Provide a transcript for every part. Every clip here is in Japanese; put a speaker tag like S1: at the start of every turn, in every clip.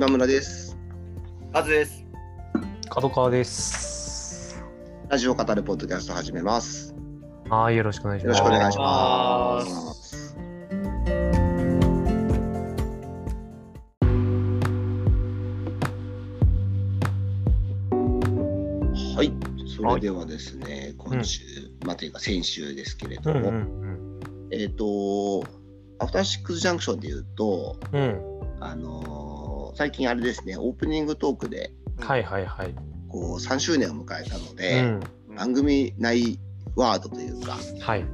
S1: 今村です。
S2: カズです。
S3: 角川です。
S1: ラジオ語るポッドキャスト始めます。
S3: はい、よろしくお願いし
S1: よろ
S3: ます。
S1: しくお願いし
S2: お
S1: ま。
S2: す
S1: はい、それではですね、今週、まあというか先週ですけれども、
S3: うんうん
S1: えっ、と、アフターシックスジャンクションで言うと、
S3: うん。うん。
S1: あのー最近あれですね、オープニングトークで、
S3: はいはいはい。
S1: こう、3周年を迎えたの
S3: う
S1: で、
S3: ん。
S1: 番組内ワードというか、
S3: はい。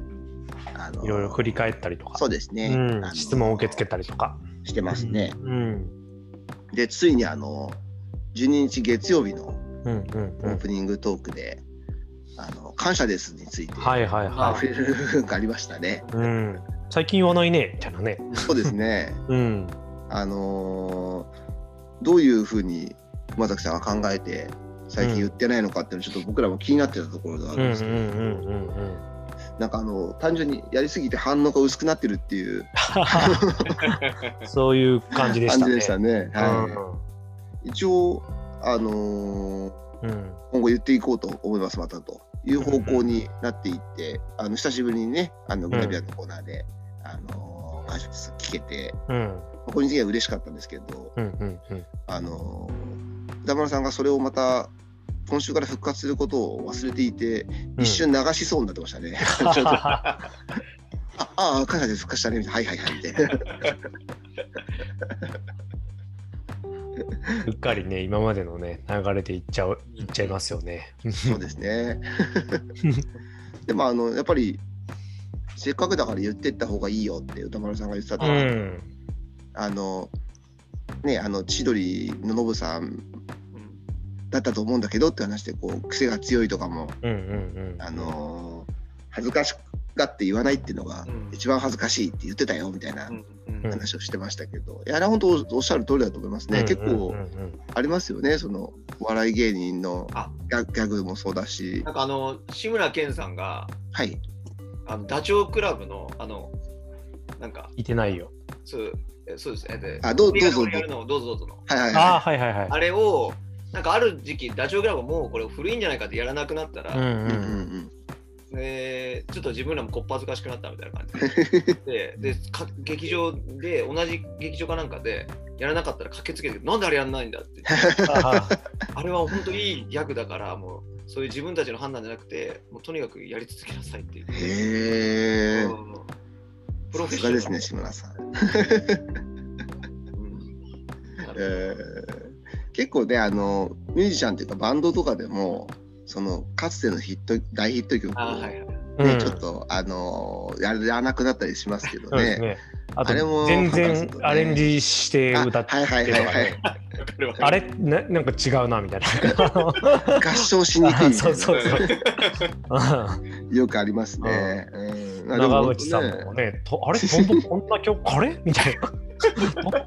S1: あのー
S3: いろいろ振り返ったりとか。
S1: そうですね、
S3: うん
S1: あのー
S3: 質問を受け付けたりとか。
S1: してますね。
S3: うん。
S1: で、ついにあの、12日月曜日の。オープニングトークで、あの感謝ですについて、
S3: はいはいは
S1: 触れる部分がありましたね。
S3: い。うん。最近言わないね、みたいなね。
S1: そうですね。
S3: うん。
S1: あのーどういうふうに熊崎さんが考えて最近言ってないのかっていうのちょっと僕らも気になってたところがあ
S3: うん
S1: ですけど、なんかあの単純にやりすぎて反応が薄くなってるっていう
S3: そういう感じでしたね。
S1: はい、一応、あのー
S3: うん。
S1: 今後言っていこうと思いますまたという方向になっていって、あの久しぶりにねあのグラビアのコーナーで、あのー聞けて
S3: うん。
S1: 個人的には嬉しかったんですけど、
S3: うんうんうん。
S1: あのー歌丸さんがそれをまた今週から復活することを忘れていて、一瞬流しそうになってましたね。ちょっとああ、感謝です、復活したね、みたいな。はいはいはい、みたいな。
S3: うっかりね、今までのね、流れでいっちゃう、いっちゃいますよね。
S1: そうですね。でも、あの、やっぱり、せっかくだから言ってった方がいいよって歌丸さんが言ってた
S3: う
S1: と、
S3: ん。
S1: あの、ね、あの、千鳥のノブさんだったと思うんだけどって話で、こう、癖が強いとかも、
S3: うんうんうん。
S1: あのー恥ずかしがって言わないっていうのが
S2: うん。
S1: 一番恥ずかしいって言ってたよみたいな
S2: うん
S3: うん
S1: 話をしてましたけど、いやあ本当おっしゃる通りだと思いますね、結構
S3: うんうんうん。
S1: ありますよねそのお笑い芸人の
S2: あ。
S1: ギャギャグもそうだし。
S2: なんかあの志村けんさんが
S1: はい。
S2: あのダチョウ倶楽部のあのなんか
S3: いてないよ。
S2: そう。えそうです。ねで
S1: あどうどうぞ
S2: どうぞ。どうぞの。
S1: はいはい
S3: ああ、
S1: は
S3: はいはいはい。
S2: あれをなんかある時期ダチョウ倶楽部もうこれ古いんじゃないかってやらなくなったら、
S3: うんう
S1: んうん。
S3: ん
S2: でちょっと自分らもこっぱずかしくなったみたいな感じ。でででか劇場で同じ劇場かなんかでやらなかったら駆けつけてなんであれやんないんだって。
S3: あ
S2: あれは本当にいいギャグだからもうそういう自分たちの判断じゃなくてもうとにかくやり続けなさいっていう。
S1: いへえ
S2: うんプロ
S1: さ
S2: フェッショナル
S1: ですね志村さん、
S2: うん
S1: えー結構ねあのミュージシャンっていうかバンドとかでもそのかつてのヒット大ヒット曲を
S2: あはいはい。
S1: ね、
S3: うん
S1: ちょっとあのやらなくなったりしますけどね。
S3: ね。あと
S1: あれも
S3: 全然アレンジして歌って
S1: あはいはい
S3: るのが
S1: はいはい
S3: ね。あれななんか違うなみたいな。
S1: 合唱しにくいみた
S3: そ
S1: いう
S3: そうそう。
S1: なよくありますね。うん
S3: 長渕さんもね、とあれ本当こんな曲 あれ？みたいな。あ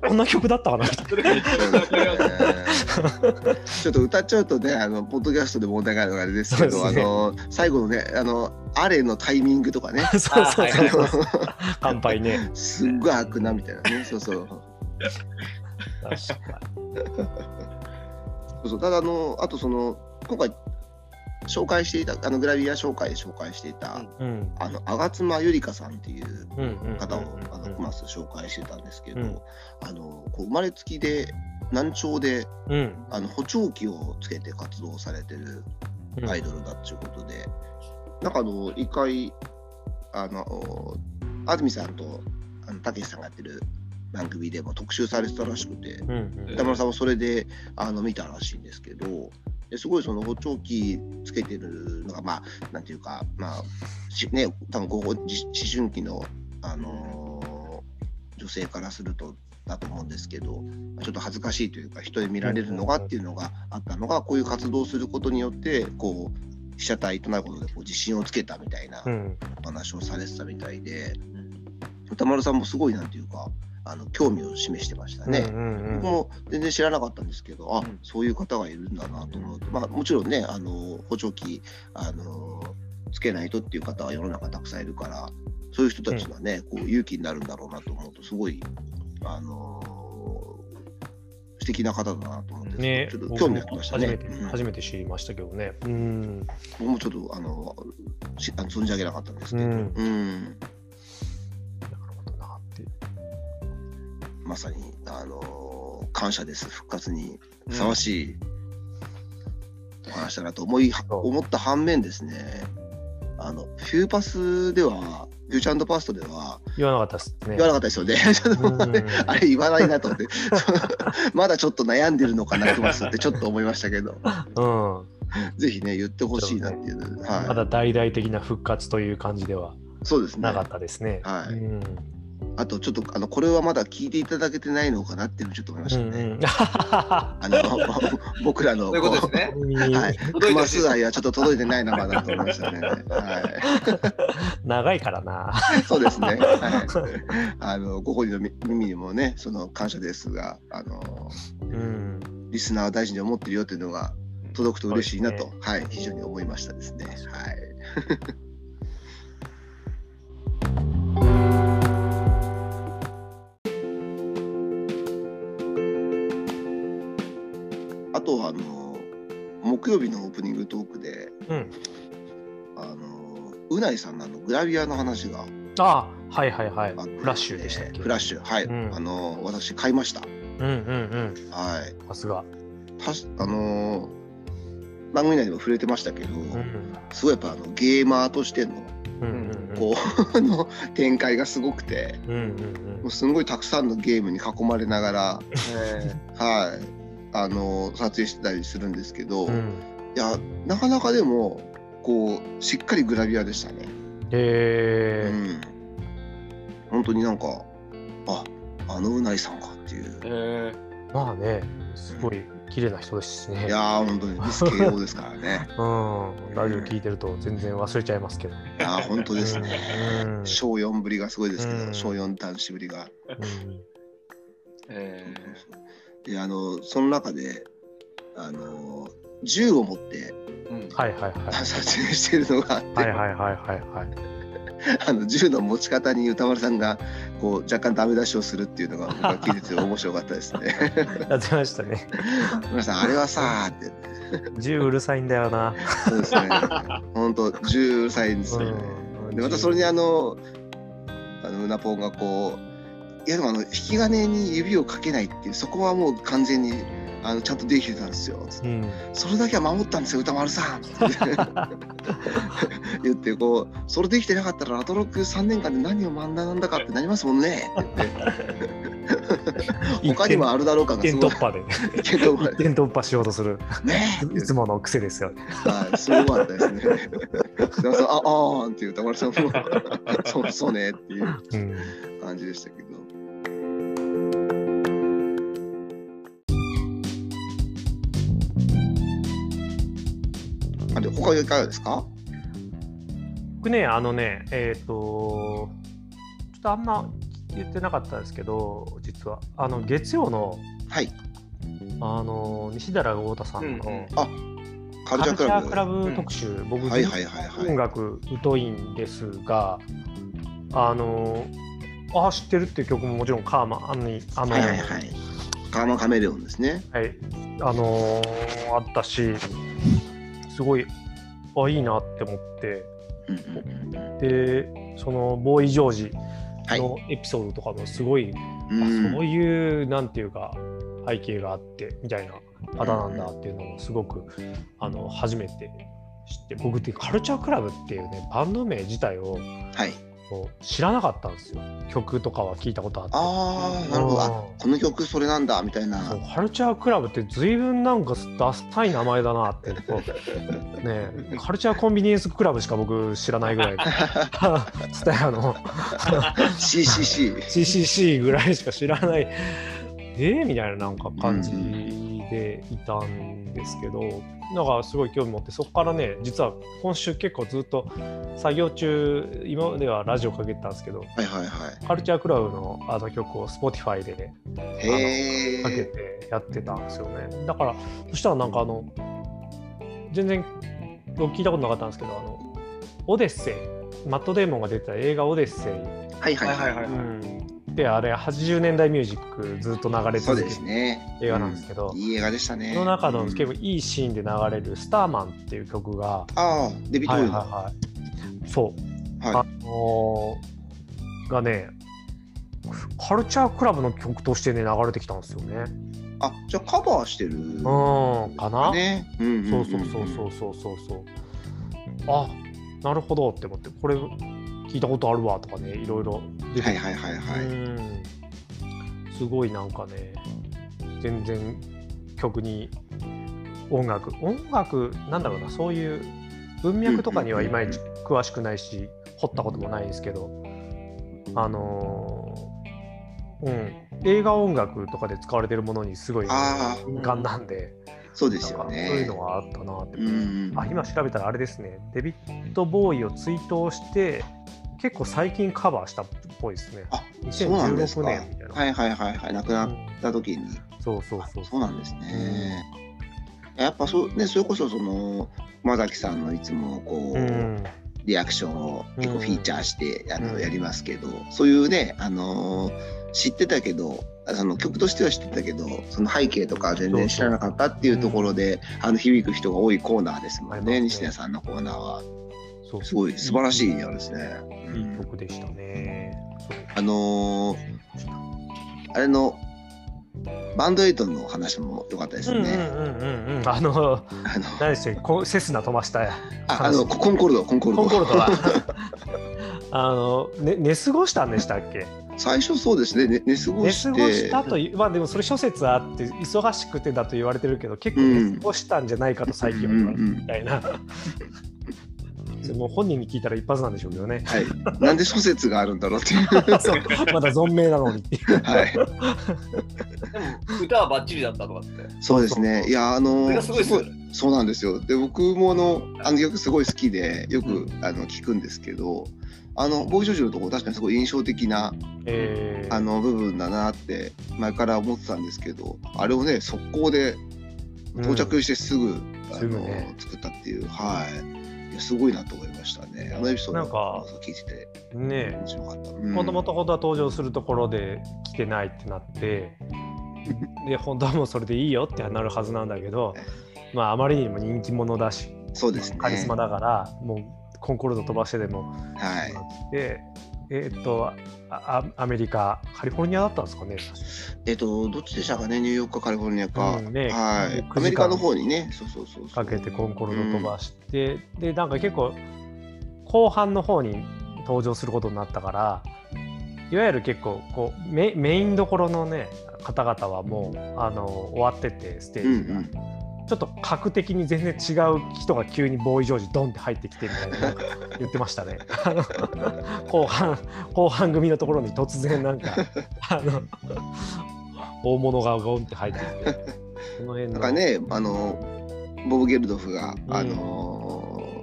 S3: こんな曲だったかな？
S1: ちょっと歌っちゃうとね、あのポッドキャストで問題があるのがあれですけど、
S3: ね
S1: の最後のね、あのあれのタイミングとかね、
S3: な。そうそう
S2: はい
S3: そう。乾杯ね。
S1: すっごい開くなみたいなね、そうそう。
S3: 確か
S1: そうそうただあの、あとその今回紹介していたあのグラビア紹介で紹介していた、
S2: うん
S3: に。うん。
S1: あの吾妻ゆりかさんっていう
S3: うんうんうん
S1: 方をあのコマス紹介してたんですけど、あのこう生まれつきで難聴で
S3: うん。
S1: あの補聴器をつけて活動されてる
S3: うん
S1: アイドルだっていうことで、なんかあの一回あの安住さんとあのたけしさんがやってる番組でも特集されてたらしくて
S3: うんうん
S1: 歌丸さんもそれであの見たらしいんですけどですごいその補聴器つけてるのがまあなんていうかまあしね多分ここじ思春期のあの女性からするとだと思うんですけどちょっと恥ずかしいというか人で見られるのがっていうのがあったのがこういう活動をすることによってこう被写体となることでこう自信をつけたみたいな話をされてたみたいで歌丸さんもすごいなんていうかあの興味を示してましたね。
S3: うんうんうん
S1: 僕も全然知らなかったんですけど、あ
S2: うん
S1: そういう方がいるんだなと思うと、まあ、もちろんね、あの補聴器あのつけないとっていう方は世の中たくさんいるから、そういう人たちがね、こう勇気になるんだろうなと思うと、すごい、あの素敵な方だなと思って、
S3: ね、
S1: ちょっと興味がきましたね
S3: 初めて、。
S1: うん
S3: 初めて知りましたけどね。うん。
S1: 僕もちょっとあのしあの存じ上げなかったんですけど、
S3: うん。
S1: まさにあの感謝です復活にふさわしいお話だなと思い、思った反面ですねあのフューパスではフューチャーパストでは
S3: 言わなかったですね。
S1: 言わなかったですよね。あれ言わないなと思って まだちょっと悩んでるのかなクマスってちょっと思いましたけど
S3: うん。
S1: ぜひね言ってほしいなっていう、はい、
S3: まだ大々的な復活という感じでは
S1: そうですね
S3: なかったですね。
S1: はい
S3: うん。
S1: あとちょっとあのこれはまだ聞いていただけてないのかなっていうのをちょっと思いましたね。
S3: うんうん。
S1: あの 僕らの
S2: そういうことですね。
S1: はい、クマス愛はちょっと届いてないなまだと思いましたね。は
S3: 長いからな。
S1: い、そうですね。はい、あのご本人の耳耳にもねその感謝ですがあの
S3: うん。
S1: リスナーを大事に思ってるよというのが届くと嬉しいなと、
S3: そう
S1: はい非常に思いましたですね。はい。とはあの木曜日のオープニングトークで
S3: うん。
S1: あのうないさんのあのグラビアの話が
S3: あはいはいはい。フラッシュでしたっけ？
S1: フラッシュはい、
S3: うん
S1: あの私買いました
S3: うんうん
S1: はい
S3: うん。さすが。
S1: たしあの番組内でも触れてましたけど、
S3: うん
S1: すごいやっぱあのゲーマーとしての
S3: うんうんうん。
S1: こうあの展開がすごくて
S3: うんうん
S1: もうすごいたくさんのゲームに囲まれながら
S2: え
S1: はいあの撮影してたりするんですけど、い
S3: うん。うん。
S1: やなかなかでもこうしっかりグラビアでしたね。
S3: えー
S1: うん、本当になんかああのうないさんかっていう
S2: ー。え
S3: まあね、すごい綺麗な人ですしね。
S1: いやー本当にミス慶応ですからね
S3: うん。ラジオ聞いてると全然忘れちゃいますけど。
S1: いやー本当ですね
S3: うん
S1: 小4ぶりがすごいですけど、
S3: うん
S1: 小4男子ぶりが。
S3: うん
S2: ーえ
S1: であのその中であの銃を持って
S2: ーうん
S3: はいはいはい。
S1: 撮影してるのがあって、
S3: はいはいはいはいはい。
S1: あの銃の持ち方に歌丸さんがこう若干ダメ出しをするっていうのが僕は聞いてて面白かったですね。
S3: やってましたね。
S1: 皆さんあれはさーって
S3: 銃うるさいんだよな。
S1: そうですね本当銃うるさいんですよね。
S3: うん
S1: でまたそれにあのあのうなぽんがこういやでもあの引き金に指をかけないっていうそこはもう完全にあのちゃんとできてたんですよ。
S3: うん。
S1: それだけは守ったんですよ歌丸さんって 言ってこうそれできてなかったらラトロック3年間で何を学んだんだかってなりますもんねって言って他にもあるだろうかが
S3: 一
S1: すごい
S3: 点突破で。
S1: 一点突破
S3: しようとする。
S1: ね
S3: いつもの癖ですよ。
S1: はい、すごかったですね。でもそのああーんっていう歌丸さんもそうそうねっていう
S3: うん。
S1: 感じでしたけど。あれ他いかがですか？
S3: 僕ね、あのね、えっ、と、ちょっとあんま言ってなかったですけど、実は、あの月曜の
S1: はい。
S3: あの西寺豪太さん
S2: うんうん
S3: の
S1: カルチャークラブ。
S3: クラブ特集、僕、
S1: はいはいはいはい
S3: 音楽疎いんですが、あの、あ知ってるっていう曲ももちろんカーマあのあの、
S1: はいはいはい。カーマカメレオンですね。
S3: はい、あのーあったし、すごい、あ、いいなって思って、で、そのボーイ・ジョージ
S1: はい。
S3: のエピソードとかもすごい、
S1: う
S3: あ
S1: ん
S3: そういう、なんていうか、背景があって、みたいな方なんだっていうのをすごく、あの、初めて知って、僕ってカルチャークラブっていうね、バンド名自体を
S1: はい。
S3: 知らなかったんですよ。曲とかは聞いたことあって。
S1: ああ、なるほど。あ
S3: うん
S1: この曲それなんだみたいな。
S3: そうカルチャークラブって随分なんかダサい名前だなって ねえカルチャーコンビニエンスクラブしか僕知らないぐらい スタヤの
S1: CCC。
S3: CCC ぐらいしか知らないえー、みたいななんか感じでいたんですけど、なんかすごい興味持ってそこからね実は今週結構ずっと作業中今まではラジオかけてたんですけど
S1: はいはいは
S3: カルチャークラブのあの曲を Spotify で
S1: い。へ
S3: かけ
S1: え。
S3: てやってたんですよね。だから、そしたらなんかあの、全然僕聞いたことなかったんですけど、あの、オデッセイ、マット・デーモンが出てた映画オデッセイ、
S1: はいはいはい。
S2: はいはいはい
S3: うんであれ80年代ミュージックずっと流れ
S1: そうで
S3: 続ける。映画なんですけど
S1: うんいい映画でしたね。
S3: その中の
S1: うん
S3: 結構いいシーンで流れる「スターマン」っていう曲が、
S1: ああ、デビッド・
S3: はい
S1: ボーイの。
S3: はいはい、そう、
S1: はい
S3: あのーがねカルチャークラブの曲としてね流れてきたんですよね。
S1: あ、じゃあカバーしてる。
S3: うんかな、
S1: ね。うんんんん
S3: そうそうそうそうそうそうそう。あなるほどって思ってこれ聞いたことあるわとかねいろいろ
S1: はいはいはいはい。
S3: うんすごいなんかね全然曲に音楽音楽なんだろうなそういう文脈とかにはいまいち詳しくないし掘ったこともないですけどあのーうん映画音楽とかで使われてるものにすごい敏感なんで、
S1: そうですよ
S3: なんかそうい
S1: ね
S3: う。のがあったなって
S1: う。ん。
S3: あ今調べたらあれですねデビッド・ボーイを追悼して結構最近カバーしたっぽいですね
S1: あ、そうなんです
S3: 2016
S1: か。
S3: 年みたいな、
S1: はいはいはいはい。亡くなっ
S3: うん
S1: た時に。
S3: そうそうそう
S1: そうなんですね。やっぱそうね、それこそその馬崎さんのいつもこう、
S3: うん
S1: リアクションを結構
S3: うん
S1: フィーチャーして、あ
S3: うん
S1: のやりますけど、そういうね、あのー知ってたけど、その曲としては知ってたけど、その背景とか全然知らなかったっていうところで、あの響く人が多いコーナーですもんね、西田さんのコーナーは。すごい素晴らしいやですね。う
S3: いい
S1: ん
S3: 曲でしたね。
S1: あのーあれのバンドエイトの話も良かったです
S3: うんうんうん
S1: ね。
S3: うんうん。あの、
S1: あの
S3: 何でしたっけ？こセスナ飛ばした
S1: ああのコンコルド、コンコルド。
S3: コンコルドは。あの、ね、寝過ごしたんでしたっけ？
S1: 最初そうですね、ね寝過ご
S3: 寝
S1: して。
S3: 過ごしたという、まあでもそれ諸説あって、忙しくてだと言われてるけど、結構寝過ごしたんじゃないかと最近は言われてるみたい な。それもう本人に聞いたら一発なんでしょうけどね。
S1: はい。なんで諸説があるんだろうっていう。
S3: そうまだ存命なのにっていう。
S1: はい。
S2: でも歌はバッチリだったとかって。
S1: そうですね。いや、あの
S2: それがすごいですよね。
S1: そうなんですよ。で、僕もあの、あの曲すごい好きで、よく、あの聞くんですけど。あの、ボーイジョージのところ、確かにすごい印象的な、
S3: えー
S1: あの部分だなって、前から思ってたんですけど。あれをね、速攻で到着してすぐ、あ
S3: すぐ
S1: の
S3: ね
S1: 作ったっていう、はい。すごいなと思いましたね。あのエピソード
S3: なんか
S1: 聞いてて
S3: ね
S1: 面白かった。
S3: もともと本当は登場するところで来てないってなって で本当はもうそれでいいよってなるはずなんだけどまああまりにも人気者だし
S1: そうですね。
S3: カリスマだからもうコンコルド飛ばしてでも
S1: はい。
S3: でえーっとああアメリカカリフォルニアだったんですかね？
S1: えっと、どっちでしたかね、ニューヨークかカリフォルニアか。
S3: うんね
S1: はい。
S3: 9
S1: アメリカの方にね、そうそうそう。
S3: かけてコンコルド飛ばして、でなんか結構後半の方に登場することになったからいわゆる結構こうメメインどころのね方々はもうあの終わっててステ
S1: うんう
S3: ージが、
S1: ん。
S3: ちょっと格的に全然違う人が急にボーイ・ジョージドンって入ってきてみたいな言ってましたね。後半後半組のところに突然なんか あの大物がゴンって入ってきてその辺の。
S1: なんかね、あの、ボブ・ゲルドフが、
S3: うん。
S1: あのー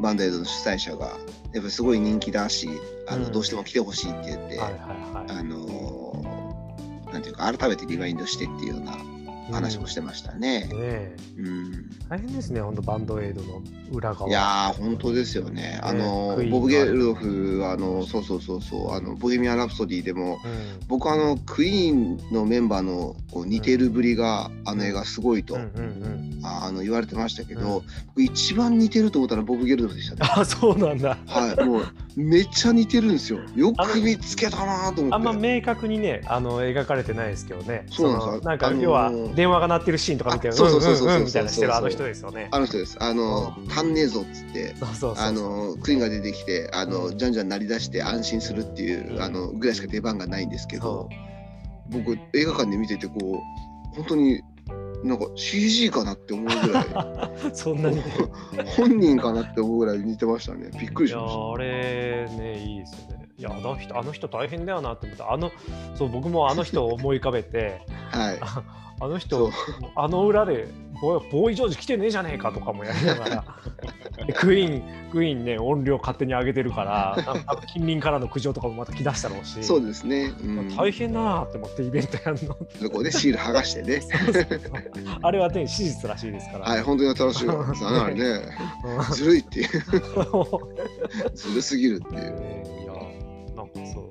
S1: バンドエイドの主催者が、やっぱりすごい人気だし、あの、
S3: うん。
S1: どうしても来てほしいって言って、
S3: はいはいはい。
S1: あのーなんていうか、改めてリマインドしてっていうような話もしてましたね。
S3: ねえ
S1: うん。
S3: 大変ですね、本当バンドエイドの裏側。
S1: いやー、本当ですよね。あのボブ・ゲルドフは、あの、そうそうそうそう、あの、ボヘミアン・ラプソディでも、
S3: うん
S1: 僕あのクイーンのメンバーのこう似てるぶりが、あの映画すごいと、
S3: うんうんうん、
S1: ああの言われてましたけ
S3: う
S1: ど、僕一番似てると思ったらボブ・ゲルドフでしたね。
S3: あそうなんだ。
S1: はい、もうめっちゃ似てるんですよ。よく見つけたなと思って。
S3: あんま明確にね、あの描かれてないですけどね。
S1: そうなんです
S3: なんか、
S1: あのー
S3: 要は電話が鳴ってるシーンとか見て、
S1: あそうそうそうそう
S3: うんうんうんみたいなしてるあの人ですよね。
S1: あの人です。あの、足んねえぞっつって。
S3: そうそうそう。
S1: あのクイーンが出てきてあの、
S3: うん
S1: じゃんじゃん鳴り出して安心するっていう、
S3: うん
S1: あのぐらいしか出番がないんですけど
S3: そ
S1: 僕映画館で見ててこう本当になんか CG かなって思うぐらい。
S3: う そんなに。い
S1: 本人かなって思うぐらい似てましたね。びっくりし
S3: や
S1: まし
S3: あれねいいですよね。いやあの人あの人大変だよなって思った。あのそう僕もあの人を思い浮かべて、
S1: たはい。
S3: あ あの
S1: そ
S3: 人
S1: う。
S3: あの裏でボーイ・ジョージ来てねえじゃねえかとかもやりながら。でクイーンクイーンね音量勝手に上げてるから 近隣からの苦情とかもまた来だしたろうし。
S1: そうですね、うん、
S3: 大変だなって思ってイベントやるの。
S1: そこでシール剥がしてね。
S3: あれはね史実らしいですから、
S1: はい本当に新しい。わですあれねずるいっていう。ずるすぎるっていう。
S3: うんいやなんかそう。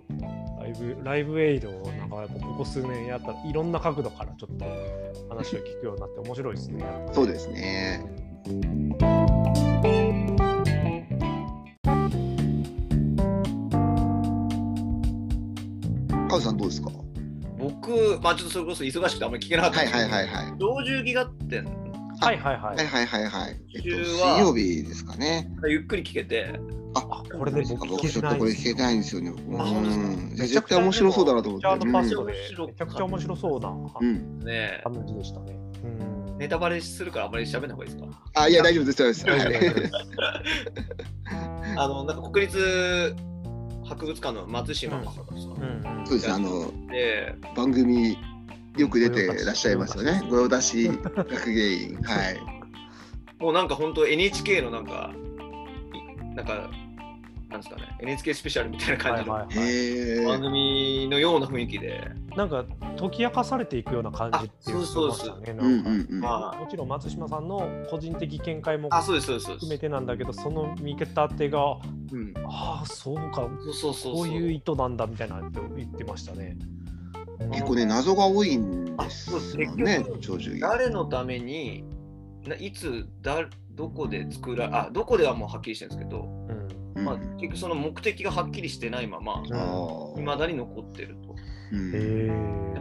S3: 大ブライブエイドをなんかやっぱここ数年やったらいろんな角度からちょっと話を聞くようになって面白いですね。
S1: そうですね。カウさんどうですか？
S2: 僕、まあちょっとそれこそ忙しくてあんまり聞けなかったん
S1: はい
S2: ですけど、
S1: はいはいはい。
S2: 老中儀がって
S3: はいはいはい。
S1: はいはいはいはい。えっと、水
S2: は
S1: 曜日ですかね。
S2: ゆっくり聞けて、
S1: あ、
S3: あこれで僕
S1: 僕ちょっとこれ聞けてないんですよね。
S2: う
S1: ん絶対面白そうだなと思って。
S3: めちゃくちゃ面白そうな
S1: うん。
S2: ね
S3: 感じでしたね。うん
S2: ネタバレするからあんまり喋んない方がいいですか？
S1: あ、いや、大丈夫です、大丈夫。で
S3: す
S2: あの、なんか国立博物館の松島正和さん
S3: うんうん
S1: そうです、あの、
S2: で、
S1: 番組よく出てらっしゃいますよね。御用達学芸員。はい。
S2: もうなんか本当 NHK のなんか、いなんか、なんですかね、NHK スペシャルみたいな感じの
S3: はいはい。
S2: 番組のような雰囲気で、
S3: なんか解き明かされていくような感じっていう
S2: あそうです
S3: ましたね。もちろん松島さんの個人的見解も含め。てなんだけど、その見方手が、
S2: うん、
S3: ああ、そうか、
S2: そうそうそう
S3: こういう
S2: う
S3: 意図なんだみたいなって言ってましたね。
S1: 結構ね、謎が多いんです
S2: あそう
S1: よね。
S2: 誰のために、ないつだ、どこで作ら、あ、どこではもうはっきりしてるんですけど、
S3: うん
S1: うん
S2: まあ、結局その目的がはっきりしてないまま、いまだに残ってると。で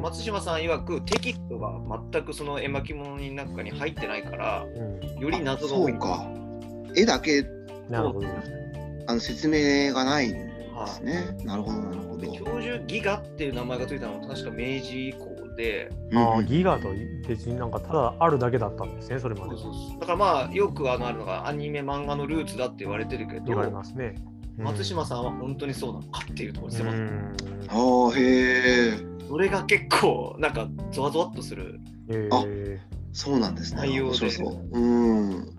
S2: 松島さん曰くテキストが全くその絵巻物の中に入ってないから
S3: うん
S2: より謎が多い
S1: そうか。絵だけ
S3: なるほど。
S1: あの説明がないんですね。なるほど、なるほど。
S2: で教授ギガっていう名前がついたのは確か明治以降で
S3: ああ、
S1: うん
S3: ギガと別になんかただあるだけだったんですね、それまで。
S2: だからまあよくあのあるのがアニメ漫画のルーツだって言われてるけ
S3: 言われ
S2: ど
S3: ますね。
S2: 松島さんは本当にそうなのかっていうところ
S3: う
S2: ですよ、
S3: ん。
S1: ああ、へえ。
S2: それが結構なんかゾワゾワっとする
S3: え
S1: あ
S3: ー
S1: そうなんですね。
S2: 内容で
S1: そう。うん。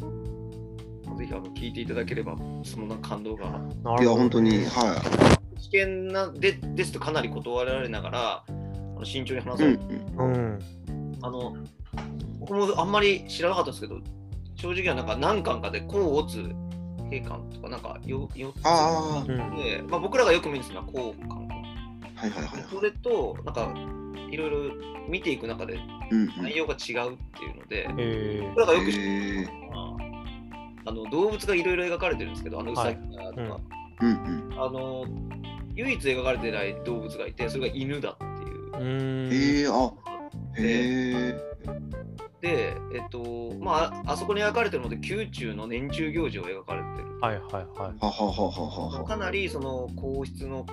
S2: ぜひあの聞いていただければその感動が
S1: いや、本当に、は
S2: 危険なでですとかなり断られながら慎重に話
S1: い。う
S3: うん。
S2: あの、僕もあんまり知らなかったんですけど、正直はなんか何巻かで甲乙兵巻とかなんかよ4つ
S1: ああ、
S3: うん
S2: で、まあ、僕らがよく見るのは甲巻。
S1: はいはいはい。
S2: それと、なんかいろいろ見ていく中で
S1: うんうん。
S2: 内容が違うっていうので、
S3: え
S2: 僕らがよく知って。るのはあの動物がいろいろ描かれてるんですけど、あのウサギだとか、
S3: はいうん
S1: うんうん。
S2: あの唯一描かれてない動物がいて、それが犬だって
S1: へえ、あ、へえ。
S2: で、えっと、まあ、あそこに描かれてるので、宮中の年中行事を描かれてる。
S3: はいはいはい。
S1: はははははは。
S2: かなりその皇室の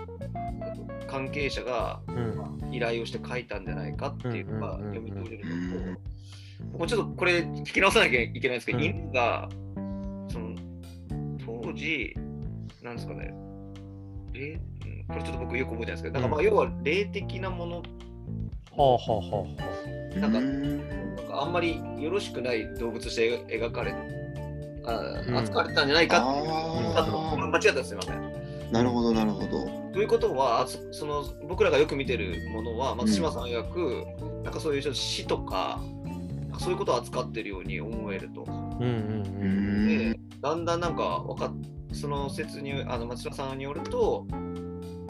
S2: 関係者が
S3: うん。
S2: 依頼をして書いたんじゃないかっていうのが
S3: うんうんうんうん
S2: 読み取れる
S1: うん
S2: のと、もうちょっとこれ聞き直さなきゃいけないんですけど、
S3: うん
S2: 犬がその当時、なんですかね、霊うんこれちょっと僕よく覚えてないんですけど、なんかまあ
S3: うん
S2: 要は霊的なもの、
S3: はあはあは
S2: なんか
S1: うん
S2: なんかあんまりよろしくない動物として描かれあ
S3: うん
S2: 扱われたんじゃないかっていう、
S1: あ
S2: あと間違ったらすみません。
S1: あ、なるほど、なるほど。
S2: ということはあそその僕らがよく見てるものは松島さん曰く、なんかそういうちょっと死とかそういうことを扱ってるように思えると。
S3: あ。うんうん
S1: う
S3: うん。
S2: でだんだんなんかわかっその説にあの松島さんによると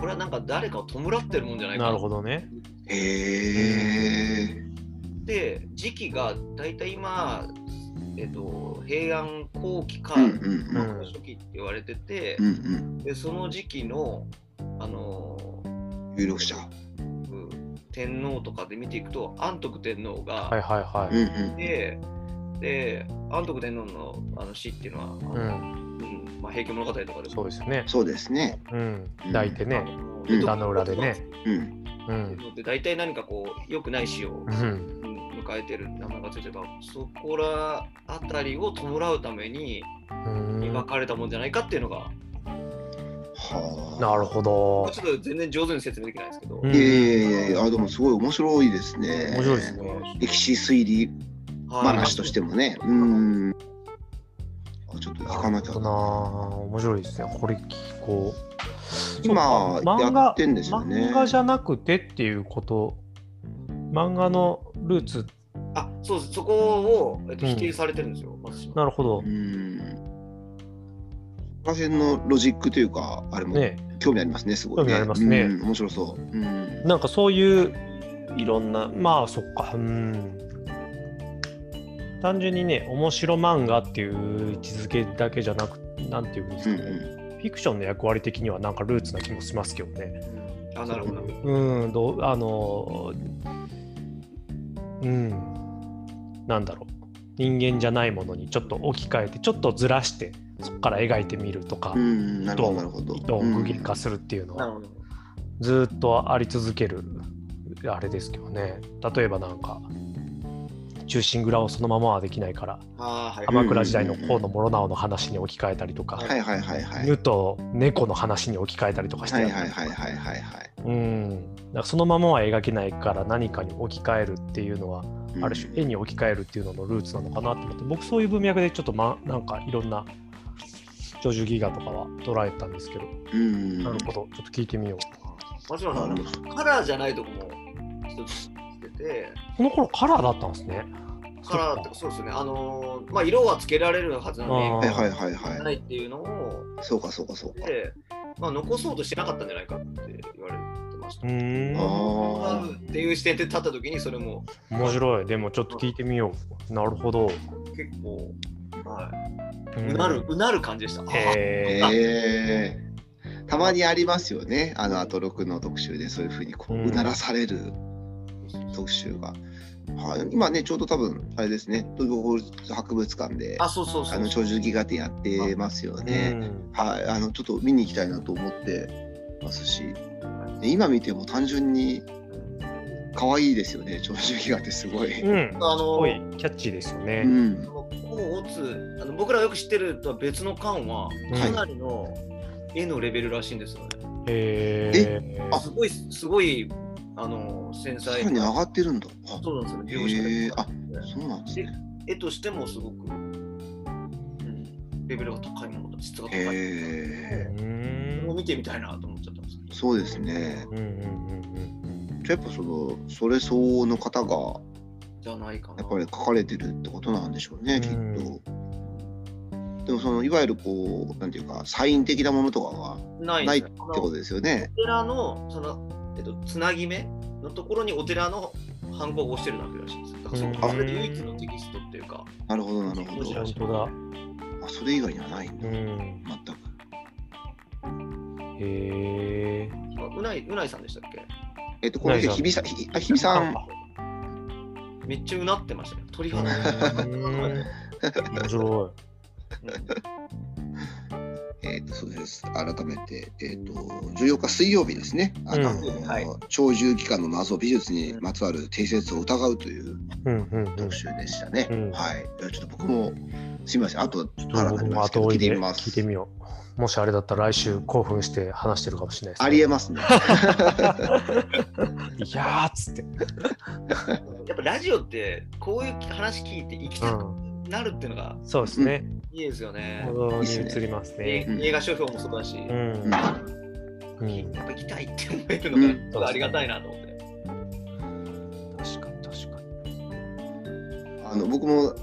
S2: これはなんか誰かを弔ってるもんじゃないか
S3: なるほどね。
S1: へえ。
S2: で時期が大体今、えっと、平安後期か
S1: うんうんうん。
S3: うん
S2: 初期って言われてて、
S1: うんうん。
S2: でその時期のあの
S1: 有力者。
S2: うん天皇とかで見ていくと安徳天皇が、
S3: はいはいは
S1: うん
S3: い。
S1: うん。
S2: でで安徳天皇のあの死っていうのは、あの
S3: うん。
S2: うんまあ、平家物語とかで
S3: そうですね。
S1: そうですね。
S3: うん。抱いてね。
S1: うん
S3: 歌の裏でね。
S1: うん。
S3: うん。
S2: で大体何かこう良くない死を迎えてる名前がついてそこらあたりを弔うために
S3: うん
S2: 描かれたもんじゃないかっていうのが、
S1: はあ。
S3: なるほど。
S2: ちょっと全然上手に説明できないですけど、
S3: うん
S1: いやいやいやいや、あでもすごい面白いですね。
S3: 面白いですね。
S1: 歴史推理
S2: はい
S1: 話としてもね。うん。あちょっと聞かなきゃ
S3: な。面白いですね。これ聞こう。
S1: 今
S3: そうか漫画
S1: やってんですよね
S3: 漫画じゃなくてっていうこと。漫画のルーツ。
S2: あそうですそこを、えっと、
S3: うん
S2: 否定されてるんですよ、松島
S3: なるほど
S1: う。ん。この辺のロジックというか、あれも
S3: ね。
S1: 興味ありますね、すごい、ね。
S3: 興味ありますね
S1: うん、面白そう。うん。
S3: なんかそういういろんなまあそっかうん単純にね面白漫画っていう位置づけだけじゃなくなんていうんです
S1: うん
S3: かね、フィクションの役割的にはなんかルーツな気もしますけどね。
S2: あ、なるほど。
S3: うんどうあのうんなんだろう人間じゃないものにちょっと置き換えてちょっとずらしてそこから描いてみるとか、
S1: うん。うん、なるほど、なるほど。
S3: 意図を具現化するっていうのは、
S2: なるほど。
S3: ずーっとあり続けるあれですけどね例えばなんか忠臣蔵をそのままはできないから
S2: はい。
S3: 鎌倉時代の河野諸直の話に置き換えたりとか、
S1: はいはいはいはい。
S3: 犬と猫の話に置き換えたりとかして
S1: はい
S3: やる
S1: はいはいはいはいはい。
S3: うんだからそのままは描けないから何かに置き換えるっていうのは、ある種絵に置き換えるっていうののルーツなのかなと思って僕そういう文脈でちょっと、ま、なんかいろんな長寿ギガとかは捉えたんですけど、
S1: うん。
S3: なるほどちょっと聞いてみよう
S2: 松村さん、カラーじゃないとこも一つしてて、
S3: この頃カラーだったんですね。
S2: カラーってそうですね、あのーまあ、色はつけられるはずなのに、
S3: あ
S1: はいはいはいは。
S2: ないいっていうのを、
S1: そうかそうかそうか。
S2: で、まあ、残そうとしてなかったんじゃないかって言われてました。
S3: うーん。
S1: ああ。
S2: っていう視点で立った時にそれも。
S3: 面白い。でもちょっと聞いてみよう。なるほど。
S2: 結構、はい、
S3: う
S2: うなる、うなる感じでした。あ
S3: へー。
S1: ええたまにありますよね。あの、アトロクの特集でそういうふうにこう、
S3: うん。
S1: うならされる特集が。はい、今ね、ちょうど多分、あれですね、東京法律博物館で、
S2: あ、そうそうそう。
S1: あの、長寿ギガ展やってますよね。
S3: うん
S1: はい、あの、ちょっと見に行きたいなと思ってますし、で今見ても単純に可愛いですよね、長寿ギガってすごい。
S3: うん
S2: あの
S3: すごいキャッチーですよね、
S1: うん。
S2: こう打つあの僕らよく知ってるとは別の缶は
S3: うん
S2: かなりの絵のレベルらしいんですよね。
S3: へー
S1: あ
S2: すごいすごいあの繊
S1: さ
S2: 細
S1: らに上がってるんだ。あ
S2: そうなんですよ
S1: へ
S2: ね。
S1: えあそうなんですね。
S2: 絵としてもすごく、うん、レベルが高いものだ質が高い。
S1: へえ
S3: うーん
S2: これを見てみたいなと思っちゃったんですけど。
S1: そうですね。
S3: うんうんうんうん
S1: じゃあやっぱそのそれ相応の方が
S2: じゃないかな。
S1: やっぱり書かれてるってことなんでしょうね、
S3: うん
S1: きっと。でもそのいわゆるこうなんていうかサイン的なものとかは
S2: ない
S1: ないってことですよね。
S2: お寺のその、えっと、つなぎ目のところにお寺のハンコを押してるだけらしいです。だからそ
S3: うん。
S2: こそれで唯一のテキストっていうか、
S1: なるほどなるほど。
S3: 本当だ。
S1: あそれ以外にはないんだ、
S3: うん。
S1: 全く。
S3: へえ
S2: あうない、うないさんでしたっけ？
S1: えっとこれで日比さんひあ日比さん。
S2: めっちゃうなってましたね。鳥肌。
S3: 面白
S1: えっとそうです改めてえっと14日水曜日ですね。あの、
S2: うんはい
S1: 鳥獣戯画の謎美術にまつわる定説を疑うという
S3: いうんうんうん
S1: 特集でしたね。
S3: うん
S1: はい。じゃあちょっと僕もすみません。あと
S3: ちょっと僕も
S1: なりますけど
S3: 後追いで
S1: 聞いてみます。
S3: 聞いてみようもしあれだったら来週興奮して話してるかもしれないです、ね、
S1: ありえますね。
S3: いやーっつって、
S2: やっぱラジオってこういう話聞いて行きたく
S3: うん、
S2: なるっていうのが
S3: そうですね、
S2: いいですよね。
S3: 行動に
S1: いいっすね
S3: 移ります
S2: え
S3: ね
S1: うん
S2: 映画書評もそうだし、
S3: う
S2: や
S3: ん、うん、
S2: っぱ行きたいって思えるのが
S1: うん
S2: すごいありがたいなと思って。
S3: 確かに確かに
S1: あの僕も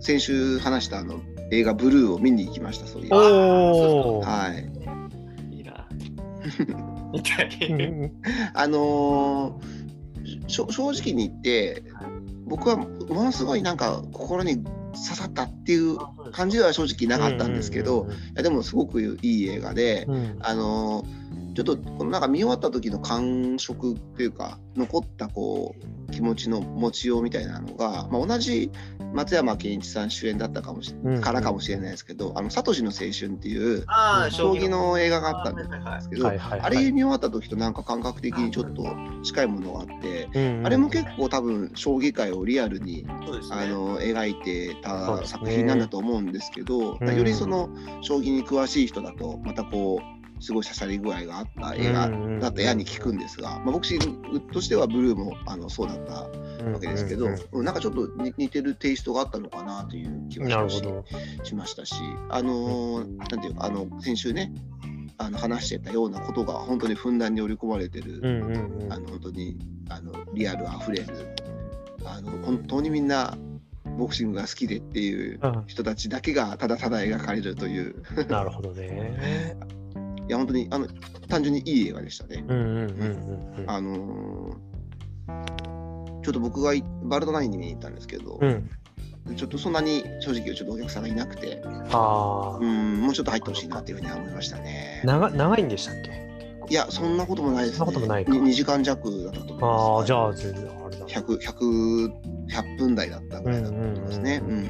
S1: 先週話したあの映画ブルーを見に行きました。そういう。はい。
S2: いいな。みたい。
S3: うん
S1: あのー正直に言って僕はものすごいなんか心に刺さったっていう感じでは正直なかったんですけど、いやでもすごくいい映画で、あのーちょっとこのなんか見終わった時の感触っていうか残ったこう気持ちの持ちようみたいなのが、まあ、同じ松山ケンイチさん主演だったかもし
S3: うんうん
S1: からかもしれないですけど「あのサトシの青春」っていう将棋の映画があったんです。けど、あれ見終わった時となんか感覚的にちょっと近いものがあって、
S3: うんうん
S1: あれも結構多分将棋界をリアルに
S2: ね。
S1: あの描いてた作品なんだと思うんですけど、
S3: うん。
S1: よりその将棋に詳しい人だとまたこうすごい刺さり具合があった映画だったやに聞くんですが、まあ、僕としてはブルーもあのそうだったわけですけど、
S3: うんうん
S1: うん。なんかちょっと似似てるテイストがあったのかなという気
S3: うん
S1: はしましましたし、あのーなんていうかあの先週ねあの話してたようなことが本当にふんだんに織り込まれてる、
S3: うんうんうん。
S1: あの本当にあのリアルあふれるあの本当にみんなボクシングが好きでっていう
S3: うん。
S1: 人たちだけがただただ描かれるという。
S3: なるほどね。
S1: いや、本当にあの単純にいい映画でしたね。あのーちょっと僕がいバルドナインに見に行ったんですけど、
S3: うん。
S1: ちょっとそんなに正直ちょっとお客さんがいなくて、
S3: あ
S1: うん、もうちょっと入ってほしいなっていうふうには思いましたね
S3: あ。。長長いんでしたっけ？
S1: いや、そんなこともないですね。
S3: そんなこともないか
S1: に 2, 時間弱だったと思います。
S3: ああ、じゃあ、全然あれだ。
S1: 100, 100, 100分台だったぐらいだと思いますね。
S3: う
S1: うんん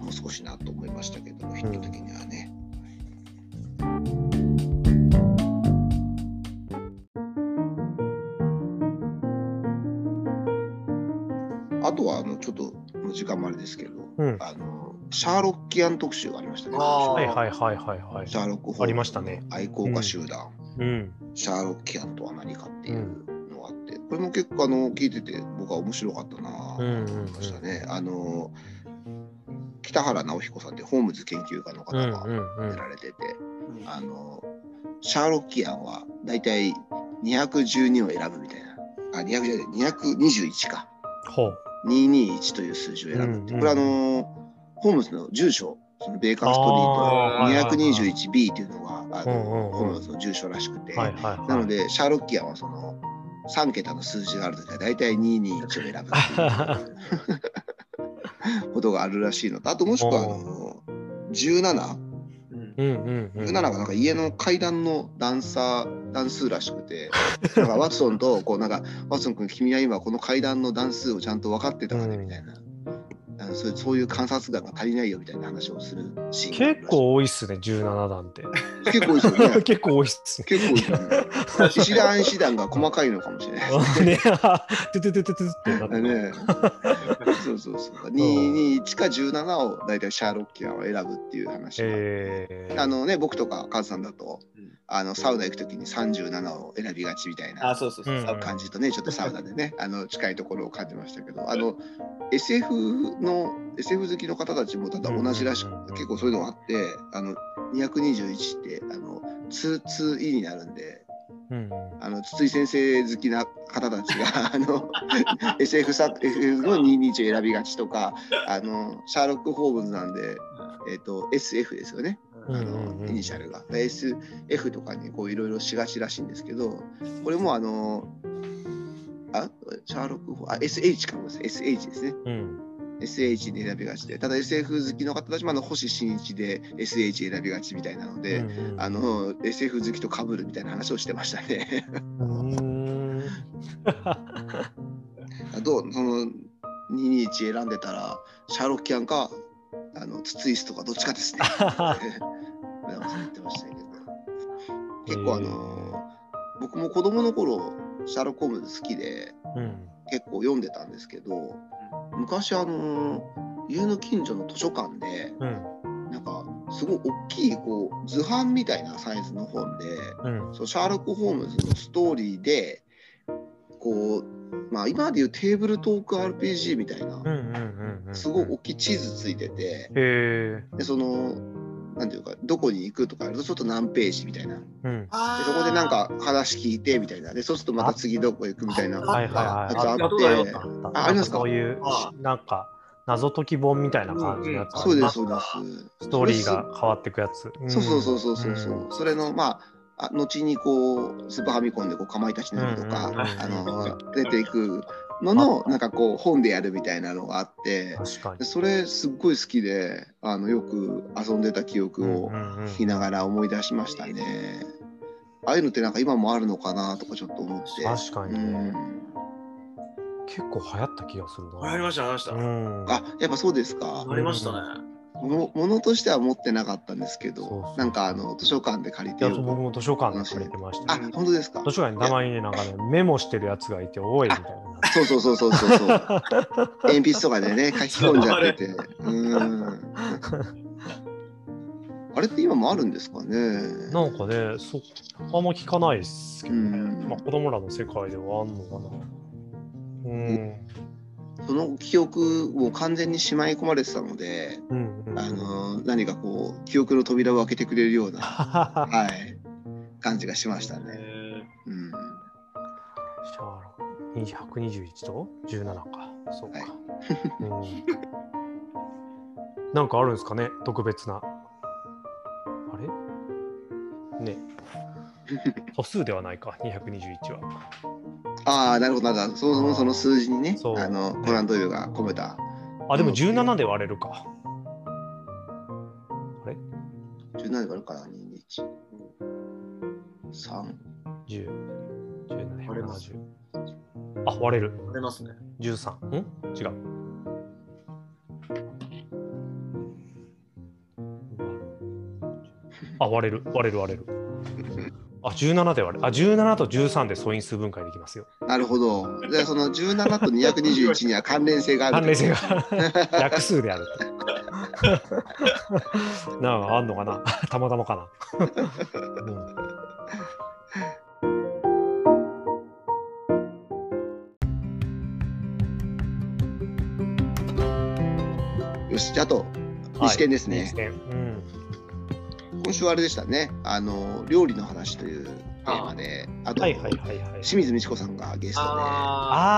S1: もう少しなと思いましたけど、ヒット的にはちょっともう時間もあれですけど、
S3: うん。
S1: あのシャーロッキアン特集がありましたね。
S3: はいはいはいはいはい
S1: シ。ャーロック・ホームズ
S3: ありましたね
S1: 愛好家集団、
S3: うん。
S1: シャーロッキアンとは何かっていうのがあって、これも結構あの聞いてて僕は面白かったなと
S3: うんうん
S1: 思いましたね。あの北原直彦さんってホームズ研究家の方
S3: うん。うん
S1: が
S3: うんうん。
S1: やられてて、あのシャーロッキアンはだいたい212を選ぶみたいな。あ、200じゃない、221か。
S3: ほう。
S1: 221という数字を選ぶって。
S3: う。んうん。
S1: これあの、ホームズの住所、そのベーカーストリート 221B っていうのが、あのホームズの住所らしくて、
S3: はいはいはい。
S1: なので、シャーロッキアンはその3桁の数字があるときは大体221を選ぶっていう。ことがあるらしいのと、あともしくはあの17、
S2: うん
S3: うんうん
S1: なら。なんか家の階段の段差段数らしくて、なんかワトソンとこうなんかワトソン君君は今この階段の段数をちゃんと分かってたかねみたいな。あのそういうそういう観察眼が足りないよみたいな話をするシーン
S3: 結構多いっすね、17段って。
S1: 結構多いですよね。
S3: 結構多いっすね。
S1: 結構多いですよね。石段石段が細かいのかもしれないです
S3: トゥトゥトゥトゥトゥってなって
S1: ねそうそうそう。221か17を大体シャーロッキアンを選ぶっていう話が、
S3: えー、
S1: あのね、僕とかカズさんだと、
S2: うん
S1: あのサウナ行くときに37を選びがちみたいな
S2: あ、そうそうそう。
S3: うん
S1: 感じとね、ちょっとサウナでね、あの近いところを感じましたけど、あの SF の SF 好きの方たちもただ同じらしく、結構そういうのがあって、あの221ってあの 2-2E になるんで、
S3: うん
S1: あの筒井先生好きな方たちが あの SF 作 SF の221を選びがちとか、あのシャーロック・ホームズなんで、えっと SF ですよね。
S3: うん
S1: あのイニシャルが。SF とかにこういろいろしがちらしいんですけど、これもあの、あ、シャーロックあ、SH かもです SH ですね。
S3: うん。
S1: SH で選びがちで、ただ SF 好きの方たちもあの星新一で SH 選びがちみたいなので、
S3: うんうん
S1: あの SF 好きと被るみたいな話をしてましたね。どうその221選んでたら、シャーロッキアンか、あのツツイスとかどっちかですね。村山さん言ってましたけど。結構あの、僕も子供の頃、シャーロック・ホームズ好きで
S3: うん。
S1: 結構読んでたんですけど、昔あの、家の近所の図書館で、
S3: うん。
S1: なんかすごい大きいこう図版みたいなサイズの本で、
S3: うん。
S1: そうシャーロック・ホームズのストーリーで、こう、まあ今でいうテーブルトーク RPG みたいな。すごい大きい地図ついてて。でその、なんていうか、どこに行くとかやるとちょっと何ページみたいな。で
S3: うん。
S1: そこでなんか話聞いてみたいな。で、そうするとまた次どこ行くみたいな。
S3: はいはいはい。
S1: やつあ
S2: あ
S1: って、
S2: あ
S1: あありますか？
S3: そういう
S2: あ、
S3: なんか、謎解き本みたいな感じのやつ。
S1: そうです、そうです。
S3: ストーリーが変わっていくやつ。
S1: そうそうそうそうそうそう、
S3: ん
S1: それのまああ後にこうスーパーファミコンでこうかまいたちの夜とか、
S3: うんうんうん
S1: あの出ていくののなんかこう本でやるみたいなのがあって。それすっごい好きであのよく遊んでた記憶を聞きながら思い出しましたね。ああいうのってなんか今もあるのかなとかちょっと思って。
S3: 確かにね
S1: うん
S3: 結構流行った気がするな。
S2: ありました、ありました。
S3: うん。
S1: あやっぱそうですか。
S2: ありましたね。
S1: もものとしては持ってなかったんですけどなんかあの図書館で借りて
S3: 僕も図書館で借りてました
S1: あ
S3: よ。
S1: 本当ですか？
S3: 図書館にたまにね、なんかね、メモしてるやつがいて、おいみたいな。
S1: そうそうそうそうそうそう。鉛筆とかでね、書き込んじゃってて。うーん。あれって今もあるんですかね？
S3: なんかね、そあんま聞かないですけどね。
S1: うん
S3: まあ、子供らの世界ではあんのかな。うん。
S1: その記憶を完全にしまい込まれてたので、
S3: うん、うん。
S1: あの何かこう記憶の扉を開けてくれるような、
S3: は
S1: はい、感じがしましたね。
S2: え
S1: うん。
S3: シャーロ121と？17か。そうか。
S1: はい
S3: うん、なんかあるんですかね？特別な。あれ？ね。歩数ではないか、221は。
S1: ああ、なるほど、なるほど。そのその数字にね
S3: そう、
S1: あのコナン・ドイルが込めた。
S3: あ、でも
S1: うん
S3: 17で割れるか。あれ
S1: ？17からから2、1、3、
S3: 10、17、
S2: 割れます
S3: 170。あ、割れる。
S2: 割れますね。
S3: 13。ん？違う。あ、割れる、割れる、割れる。あ、17で割れる。あ、17と13で素因数分解できますよ。
S1: なるほど。で、その17と221には関連性がある。
S3: 関連性が 約数であると。なんかあんのかな？たまたまかな。うん
S1: よし、じゃああと、西点ですね
S3: 西。点うん。
S1: 今週はあれでしたね。あの、料理の話というテーマで、あと、
S3: はいはいはいはい。
S1: 清水美智子さんがゲストで、
S2: あ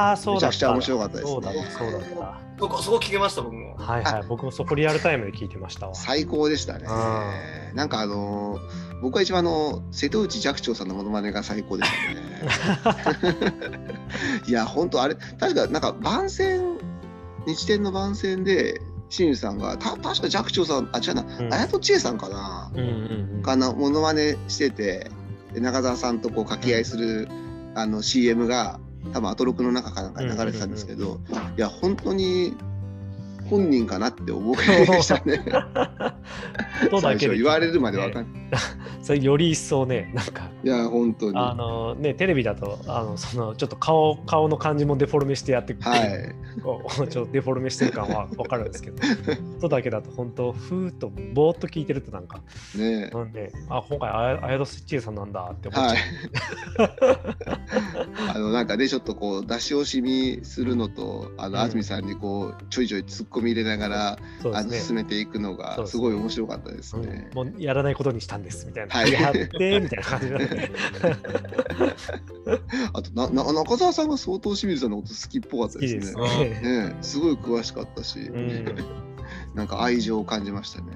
S3: ああ、そうだった。
S1: めちゃくちゃ面白かったですね
S3: そうだった、そうだっ
S2: あ、そこ、そこ聞けました、僕も。
S3: た。はいはい。僕もそこリアルタイムで聞いてましたわ。
S1: 最高でしたね。なんかあの僕は一番あの瀬戸内寂聴さんのモノマネが最高でしたね。いや本当あれ確かなんか番宣日天の番宣で清水さんがた確か寂聴さんあ違うな、
S3: うん。
S1: 綾戸千恵さんかな、
S3: うんうんうん。
S1: かなモノマネしててで中澤さんとこう掛け合いするあの CM が多分アトロクの中かなんかに流れてたんですけど、いや本当に本人かなって思いでしたね。
S3: 音だけ
S1: 言われるまでわかんない。
S3: それより一層ね、なんか、
S1: いや本当に。
S3: あのね、テレビだと、あのそのちょっと顔顔の感じもデフォルメしてやってく
S1: はい。
S3: こうちょっとデフォルメしてる感は分かるんですけど、音だけだと本当、ふーっとぼーっと聞いてるとなんか、
S1: ね
S3: なんで、あ、今回あや、綾戸千恵さんなんだって思っちゃう。
S1: はい。あのなんかねちょっとこう出し惜しみするのとあの
S3: うん
S1: 安住さんにこうちょいちょい突っ込み入れながら、あの。進めていくのが
S3: です
S1: すごい面白かったです
S3: うん
S1: ね。
S3: もうやらないことにしたんですみたいな。
S1: はい
S3: やってみたいな感じで。
S1: あとなな中澤さんが相当清水さんのこと好きっぽかったですね。
S3: ですね。
S1: ねすごい詳しかったし、
S3: うん
S1: なんか愛情を感じましたね。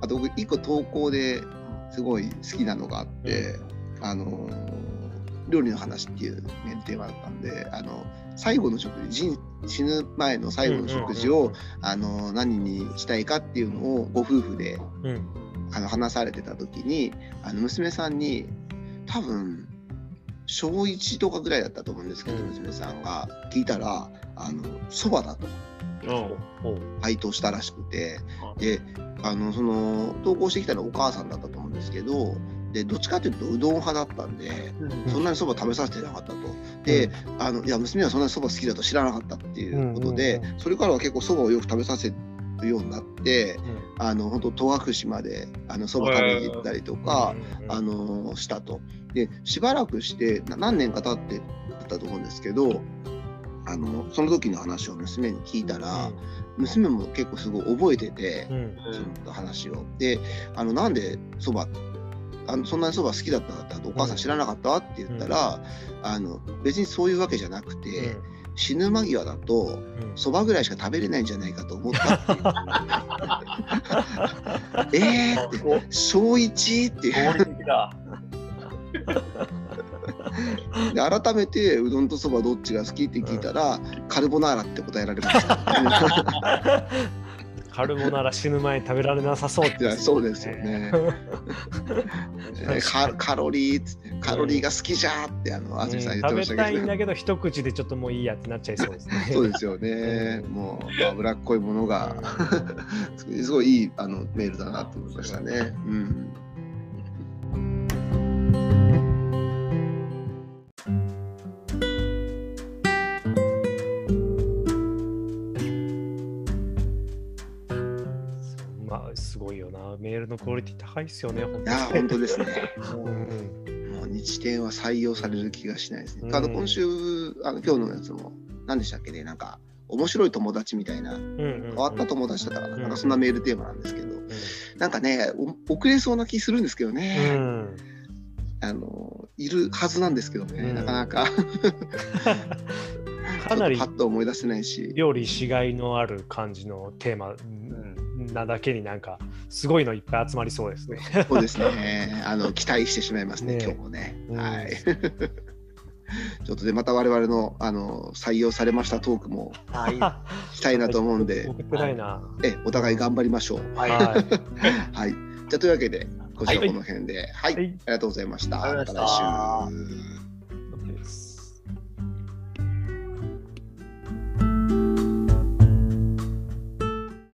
S1: あと僕一個投稿ですごい好きなのがあって、あの料理の話っていう、ね、テーマだったんであの最後の食事人死ぬ前の最後の食事を、あの何にしたいかっていうのをご夫婦で
S3: うん。うん
S1: あの話されてた時にあの娘さんに多分小1とかぐらいだったと思うんですけど、
S3: うん。
S1: 娘さんが聞いたらあのそばだと回答したらしくて
S2: あ
S1: であのその投稿してきたのはお母さんだったと思うんですけどでどっちかというとうどん派だったんでそんなにそば食べさせてなかったと。で、あのいや娘はそんなにそば好きだと知らなかったっていうことで、
S3: うんうんう
S1: それからは結構そばをよく食べさせるようになってあの本当戸隠まであのそば食べに行ったりとか、あのしたと。でしばらくしてな何年か経ってだったと思うんですけどあのその時の話を娘に聞いたら、娘も結構すごい覚えてて。
S3: うんうん
S1: その話を。で、あのなんでそばあのそんなにそば好きだったんだったらお母さん知らなかったって言ったら、あの別にそういうわけじゃなくて、死ぬ間際だと
S3: うんうん
S1: そばぐらいしか食べれないんじゃないかと思ったっていう。えーって小一っていう。で改めてうどんとそばどっちが好きって聞いたら、カルボナーラって答えられました。
S3: カルボナーラ死ぬ前に食べられなさそうって
S1: いやそうですよね。えーカカロリーカロリーが好きじゃーってあの安住さん言ってましたけど、
S3: 食べたいんだけど一口でちょっともういいやってなっちゃいそうですね。
S1: そうですよね。もう、まあ、脂っこいものが、すごいいいあのメールだなと思いましたね。うん。
S3: な。メールのクオリティ高いですよね。本
S1: いや、本当ですね。もう日展は採用される気がしないですね。
S3: うん。
S1: あの今週、あの今日のやつも、何でしたっけね、なんか、面白い友達みたいな、変わった友達だったかな、
S3: うん
S1: なんかそんなメールテーマなんですけど、
S3: う
S1: なんかね、お遅れそうな気するんですけどね、
S3: ん。
S1: あの、いるはずなんですけどね、
S3: うん。
S1: なかなか、
S3: かなり
S1: パッと思い出せないし、
S3: 料理しがいのある感じのテーマなだけになんかすごいのいっぱい集まりそうですね。
S1: そうですね。あの期待してしまいますね、
S3: ね
S1: 今日もね。
S3: うん
S1: はい。ちょっとでまた我々のあの採用されましたトークもしたいなと思うんで、
S3: 送ってないな。
S1: えお互い頑張りましょう。
S2: はい
S3: は
S1: はい。じゃあというわけで、こちらこの辺で、はい、
S3: はい
S1: ありがとうございました。
S2: ありがとうございました
S1: また来週。